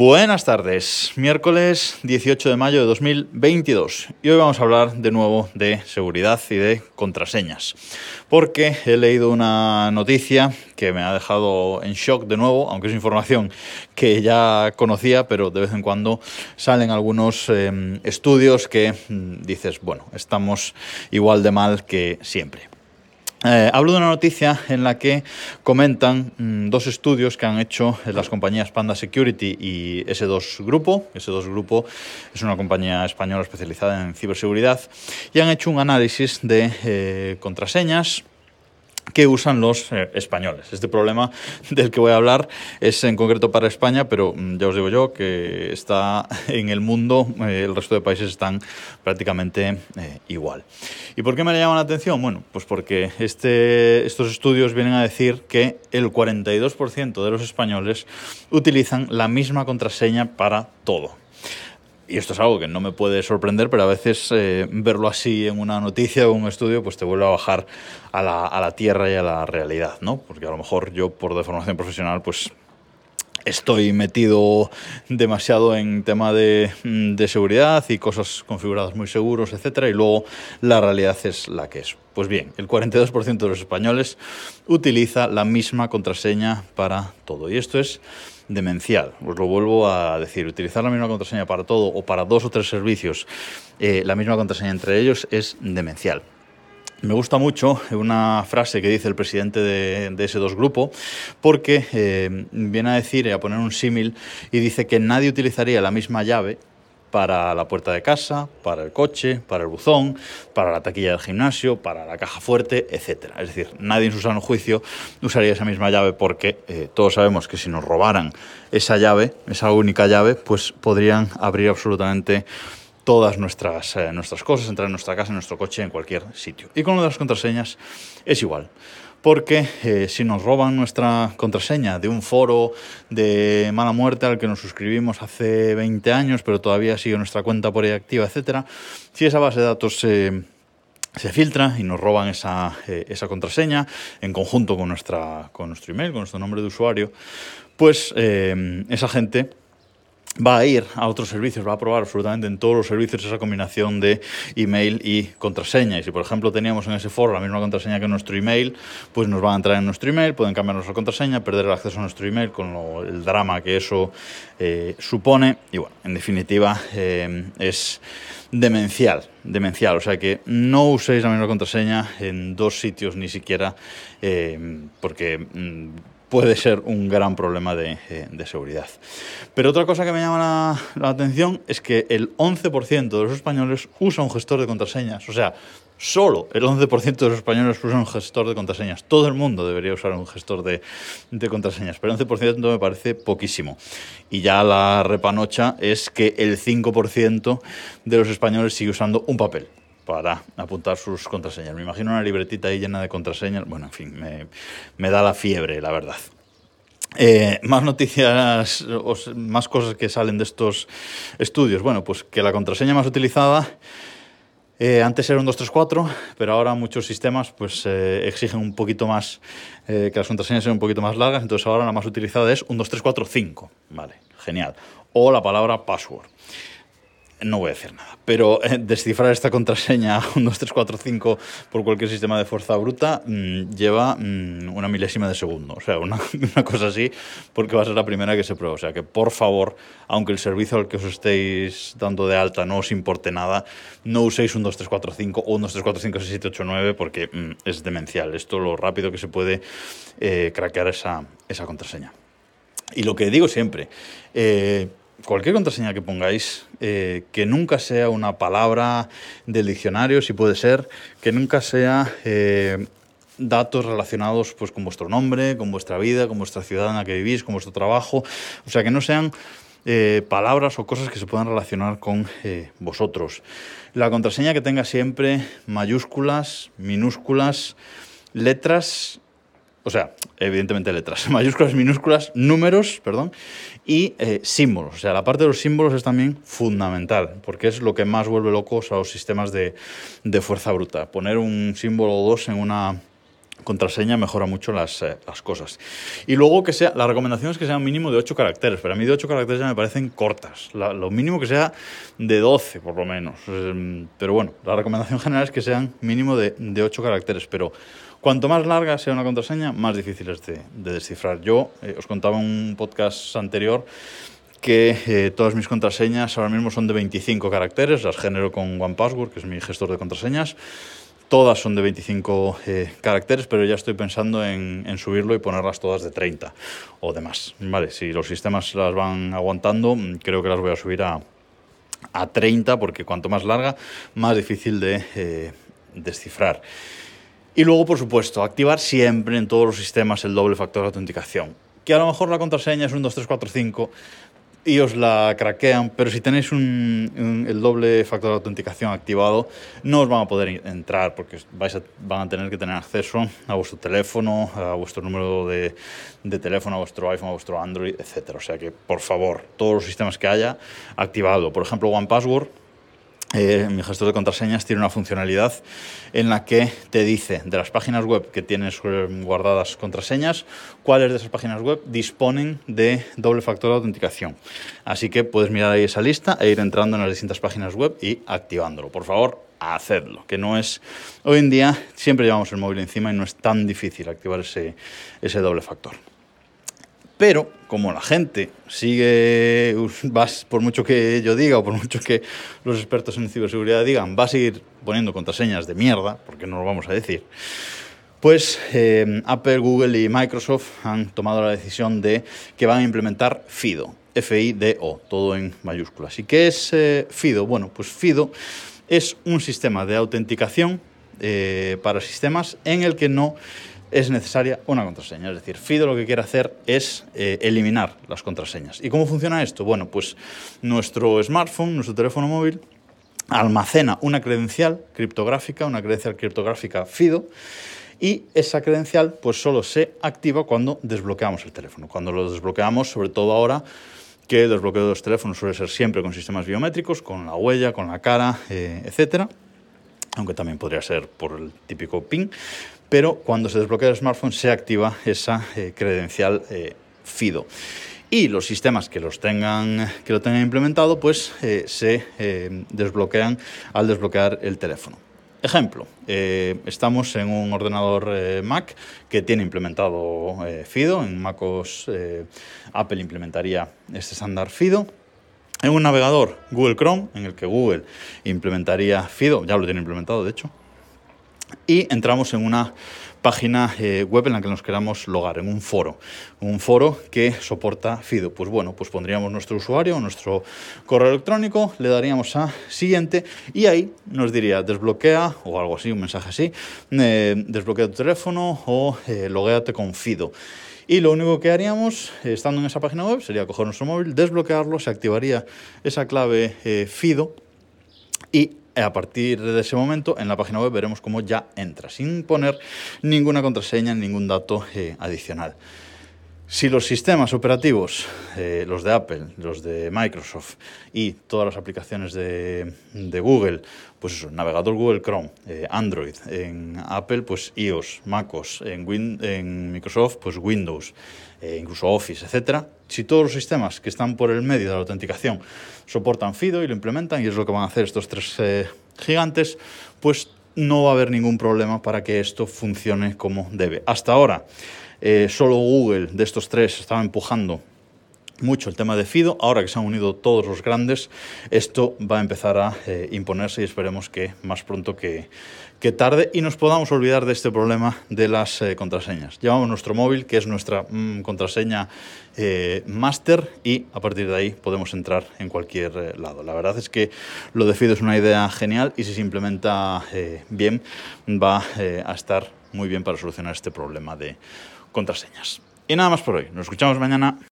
Buenas tardes, miércoles 18 de mayo de 2022 y hoy vamos a hablar de nuevo de seguridad y de contraseñas porque he leído una noticia que me ha dejado en shock de nuevo, aunque es información que ya conocía, pero de vez en cuando salen algunos eh, estudios que mm, dices, bueno, estamos igual de mal que siempre. Eh, hablo de una noticia en la que comentan mm, dos estudios que han hecho las compañías Panda Security y S2 Grupo. S2 Grupo es una compañía española especializada en ciberseguridad y han hecho un análisis de eh, contraseñas que usan los eh, españoles. Este problema del que voy a hablar es en concreto para España, pero mm, ya os digo yo que está en el mundo, eh, el resto de países están prácticamente eh, igual. ¿Y por qué me llama la atención? Bueno, pues porque este, estos estudios vienen a decir que el 42% de los españoles utilizan la misma contraseña para todo y esto es algo que no me puede sorprender, pero a veces eh, verlo así en una noticia o un estudio, pues te vuelve a bajar a la, tierra y a la realidad, ¿no? Porque a lo mejor yo, por deformación profesional, pues estoy metido demasiado en tema de, mm, de, seguridad y cosas configuradas muy seguros, etcétera, y luego la realidad es la que es. Pues bien, el 42% de los españoles utiliza la misma contraseña para todo. Y esto es demencial. Os lo vuelvo a decir, utilizar la misma contraseña para todo o para dos o tres servicios, eh, la misma contraseña entre ellos es demencial. Me gusta mucho una frase que dice el presidente de, ese dos grupo, porque eh, viene a decir a poner un símil y dice que nadie utilizaría la misma llave para la puerta de casa, para el coche, para el buzón, para la taquilla del gimnasio, para la caja fuerte, etc. Es decir, nadie en su sano juicio usaría esa misma llave porque eh, todos sabemos que si nos robaran esa llave, esa única llave, pues podrían abrir absolutamente todas nuestras, eh, nuestras cosas, entrar en nuestra casa, en nuestro coche, en cualquier sitio. Y con lo de las contraseñas es igual porque eh, si nos roban nuestra contraseña de un foro de mala muerte al que nos suscribimos hace 20 años, pero todavía sigue nuestra cuenta por ahí activa, etcétera, si esa base de datos se filtra y nos roban esa, eh, esa, contraseña en conjunto con, nuestra, con nuestro email, con nuestro nombre de usuario, pues eh, esa gente va a ir a otros servicios, va a probar absolutamente en todos los servicios esa combinación de email y contraseña. Y si, por ejemplo, teníamos en ese foro la misma contraseña que nuestro email, pues nos van a entrar en nuestro email, pueden cambiar nuestra contraseña, perder el acceso a nuestro email con el drama que eso eh, supone. Y bueno, en definitiva, eh, es demencial, demencial. O sea que no uséis la misma contraseña en dos sitios ni siquiera, eh, porque mm, puede ser un gran problema de, eh, de seguridad. Pero otra cosa que me llama la, la, atención es que el 11% de los españoles usa un gestor de contraseñas. O sea, solo el 11% de los españoles usa un gestor de contraseñas. Todo el mundo debería usar un gestor de, de contraseñas, pero el 11% me parece poquísimo. Y ya la repanocha es que el 5% de los españoles sigue usando un papel para apuntar sus contraseñas. Me imagino una libretita ahí llena de contraseñas. Bueno, en fin, me, da la fiebre, la verdad. Eh, más noticias, más cosas que salen de estos estudios. Bueno, pues que la contraseña más utilizada eh, antes era un 234, pero ahora muchos sistemas pues, eh, exigen un poquito más, que las contraseñas sean un poquito más largas, entonces ahora la más utilizada es un 2345. Vale, genial. O la palabra password no voy a decir nada, pero eh, descifrar esta contraseña 1, 2, 3, 4, 5 por cualquier sistema de fuerza bruta mmm, lleva mmm, una milésima de segundo, o sea, una, cosa así, porque va a ser la primera que se prueba. O sea, que por favor, aunque el servicio al que os estéis dando de alta no os importe nada, no uséis un 2, 3, 4, 5 o un 2, 3, 4, 5, 6, 7, 8, 9 porque mmm, es demencial. Esto lo rápido que se puede eh, craquear esa, esa contraseña. Y lo que digo siempre, eh, cualquier contraseña que pongáis, eh, que nunca sea una palabra del diccionario, si puede ser, que nunca sea eh, datos relacionados pues, con vuestro nombre, con vuestra vida, con vuestra ciudad en la que vivís, con vuestro trabajo, o sea, que no sean eh, palabras o cosas que se puedan relacionar con vosotros. La contraseña que tenga siempre mayúsculas, minúsculas, letras o sea, evidentemente letras, mayúsculas, minúsculas, números, perdón, y eh, símbolos. O sea, la parte de los símbolos es también fundamental, porque es lo que más vuelve locos a los sistemas de, de fuerza bruta. Poner un símbolo o dos en una contraseña mejora mucho las, eh, las, cosas. Y luego que sea, la recomendación es que sea un mínimo de 8 caracteres, pero a mí de 8 caracteres ya me parecen cortas. lo mínimo que sea de 12, por lo menos. Em, pero bueno, la recomendación general es que sean mínimo de, de 8 caracteres, pero cuanto más larga sea una contraseña, más difícil es de, descifrar. Yo eh, os contaba en un podcast anterior que eh, todas mis contraseñas ahora mismo son de 25 caracteres, las genero con OnePassword, que es mi gestor de contraseñas. Todas son de 25 eh, caracteres, pero ya estoy pensando en, subirlo y ponerlas todas de 30 o de más. Vale, si los sistemas las van aguantando, creo que las voy a subir a, a 30, porque cuanto más larga, más difícil de eh, descifrar. Y luego, por supuesto, activar siempre en todos los sistemas el doble factor de autenticación. Que a lo mejor la contraseña es un 2, 3, 4, 5 y os la craquean, pero si tenéis un, el doble factor de autenticación activado, no os van a poder entrar porque vais a, van a tener que tener acceso a vuestro teléfono, a vuestro número de, de teléfono, a vuestro iPhone, a vuestro Android, etc. O sea que, por favor, todos los sistemas que haya, activado. Por ejemplo, OnePassword eh, mi gestor de contraseñas tiene una funcionalidad en la que te dice de las páginas web que tienes eh, guardadas contraseñas, cuáles de esas páginas web disponen de doble factor de autenticación. Así que puedes mirar ahí esa lista e ir entrando en las distintas páginas web y activándolo. Por favor, hacedlo, que no es... Hoy en día siempre llevamos el móvil encima y no es tan difícil activar ese, ese doble factor. Pero como la gente sigue, por mucho que yo diga o por mucho que los expertos en ciberseguridad digan, va a seguir poniendo contraseñas de mierda, porque no lo vamos a decir, pues eh, Apple, Google y Microsoft han tomado la decisión de que van a implementar FIDO, F-I-D-O, todo en mayúsculas. ¿Y qué es eh, FIDO? Bueno, pues FIDO es un sistema de autenticación eh, para sistemas en el que no es necesaria una contraseña. Es decir, FIDO lo que quiere hacer es eh, eliminar las contraseñas. ¿Y cómo funciona esto? Bueno, pues nuestro smartphone, nuestro teléfono móvil, almacena una credencial criptográfica, una credencial criptográfica FIDO, y esa credencial pues solo se activa cuando desbloqueamos el teléfono. Cuando lo desbloqueamos, sobre todo ahora que el desbloqueo de los teléfonos suele ser siempre con sistemas biométricos, con la huella, con la cara, eh, etcétera, aunque también podría ser por el típico PIN, pero cuando se desbloquea el smartphone se activa esa eh, credencial eh, FIDO. Y los sistemas que, los tengan, que lo tengan implementado, pues eh, se desbloquean al desbloquear el teléfono. Ejemplo, estamos en un ordenador Mac que tiene implementado FIDO, en MacOS Apple implementaría este estándar FIDO, en un navegador Google Chrome, en el que Google implementaría FIDO, ya lo tiene implementado de hecho, y entramos en una página eh, web en la que nos queramos logar, en un foro, un foro que soporta FIDO. Pues bueno, pues pondríamos nuestro usuario, nuestro correo electrónico, le daríamos a siguiente y ahí nos diría desbloquea o algo así, un mensaje así, eh, desbloquea tu teléfono o eh, logueate con FIDO. Y lo único que haríamos, estando en esa página web, sería coger nuestro móvil, desbloquearlo, se activaría esa clave FIDO y a partir de ese momento en la página web veremos cómo ya entra, sin poner ninguna contraseña, ningún dato eh, adicional. Si los sistemas operativos, eh, los de Apple, los de Microsoft y todas las aplicaciones de, Google, pues eso, navegador Google Chrome, eh, Android, en Apple pues iOS, MacOS, en, en Microsoft pues Windows, eh, incluso Office, etcétera, si todos los sistemas que están por el medio de la autenticación soportan FIDO y lo implementan, y es lo que van a hacer estos tres gigantes, pues no va a haber ningún problema para que esto funcione como debe. Hasta ahora, eh, solo Google de estos tres estaba empujando mucho el tema de FIDO. Ahora que se han unido todos los grandes, esto va a empezar a eh, imponerse y esperemos que más pronto que, tarde y nos podamos olvidar de este problema de las eh, contraseñas. Llevamos nuestro móvil, que es nuestra mm, contraseña master, y a partir de ahí podemos entrar en cualquier lado. La verdad es que lo de FIDO es una idea genial y si se implementa bien va a estar muy bien para solucionar este problema de contraseñas. Y nada más por hoy. Nos escuchamos mañana.